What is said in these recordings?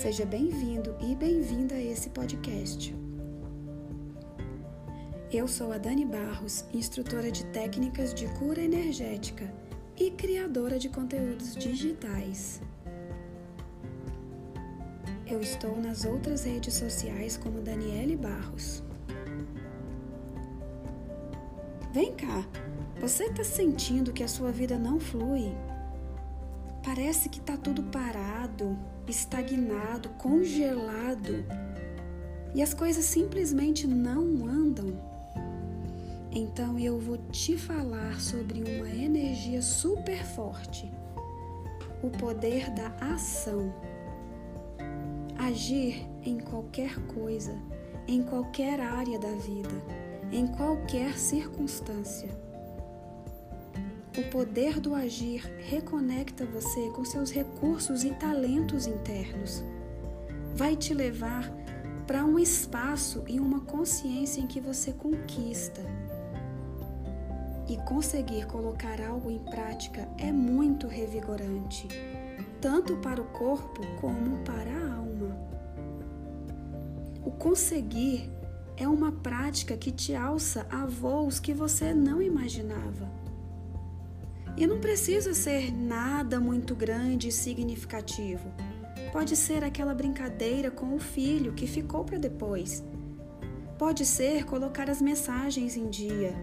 Seja bem-vindo e bem-vinda a esse podcast. Eu sou a Dani Barros, instrutora de técnicas de cura energética e criadora de conteúdos digitais. Eu estou nas outras redes sociais como Daniele Barros. Vem cá, você está sentindo que a sua vida não flui? Parece que está tudo parado, estagnado, congelado e as coisas simplesmente não andam. Então eu vou te falar sobre uma energia super forte, o poder da ação. Agir em qualquer coisa, em qualquer área da vida, em qualquer circunstância o poder do agir reconecta você com seus recursos e talentos internos. Vai te levar para um espaço e uma consciência em que você conquista. E conseguir colocar algo em prática é muito revigorante, tanto para o corpo como para a alma. O conseguir é uma prática que te alça a voos que você não imaginava. E não precisa ser nada muito grande e significativo. Pode ser aquela brincadeira com o filho que ficou para depois. Pode ser colocar as mensagens em dia,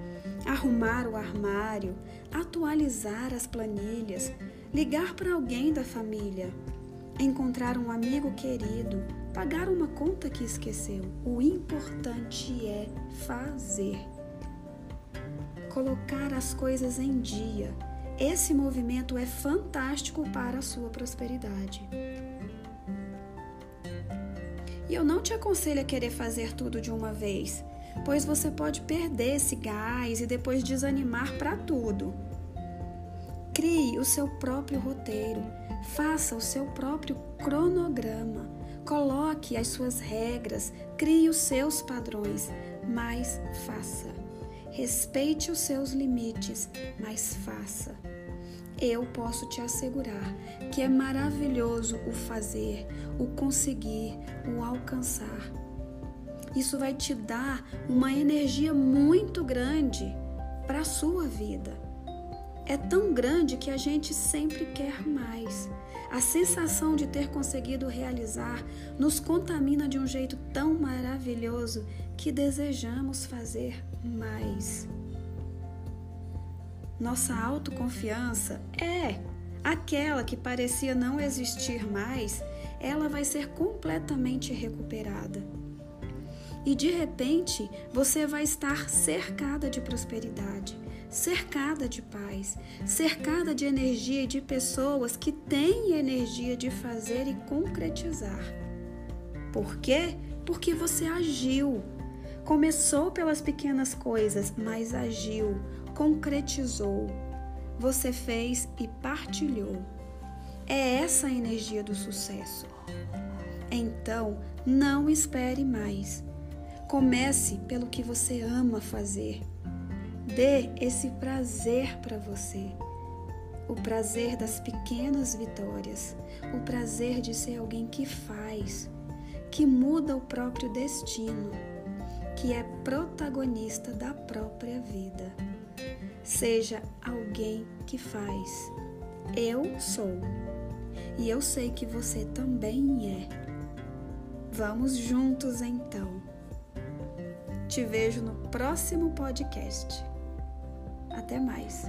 arrumar o armário, atualizar as planilhas, ligar para alguém da família, encontrar um amigo querido, pagar uma conta que esqueceu. O importante é fazer. Colocar as coisas em dia esse movimento é fantástico para a sua prosperidade. E eu não te aconselho a querer fazer tudo de uma vez, pois você pode perder esse gás e depois desanimar para tudo. Crie o seu próprio roteiro, faça o seu próprio cronograma, coloque as suas regras, crie os seus padrões, mas faça. Respeite os seus limites, mas faça. Eu posso te assegurar que é maravilhoso o fazer, o conseguir, o alcançar. Isso vai te dar uma energia muito grande para a sua vida. É tão grande que a gente sempre quer mais. A sensação de ter conseguido realizar nos contamina de um jeito tão maravilhoso que desejamos fazer mais. Nossa autoconfiança é aquela que parecia não existir mais, ela vai ser completamente recuperada. E de repente, você vai estar cercada de prosperidade, cercada de paz, cercada de energia e de pessoas que têm energia de fazer e concretizar. Por quê? Porque você agiu. Começou pelas pequenas coisas, mas agiu, concretizou. Você fez e partilhou. É essa a energia do sucesso. Então, não espere mais. Comece pelo que você ama fazer. Dê esse prazer para você. O prazer das pequenas vitórias, o prazer de ser alguém que faz, que muda o próprio destino, que é protagonista da própria vida. Seja alguém que faz. Eu sou. E eu sei que você também é. Vamos juntos então. Te vejo no próximo podcast. Até mais.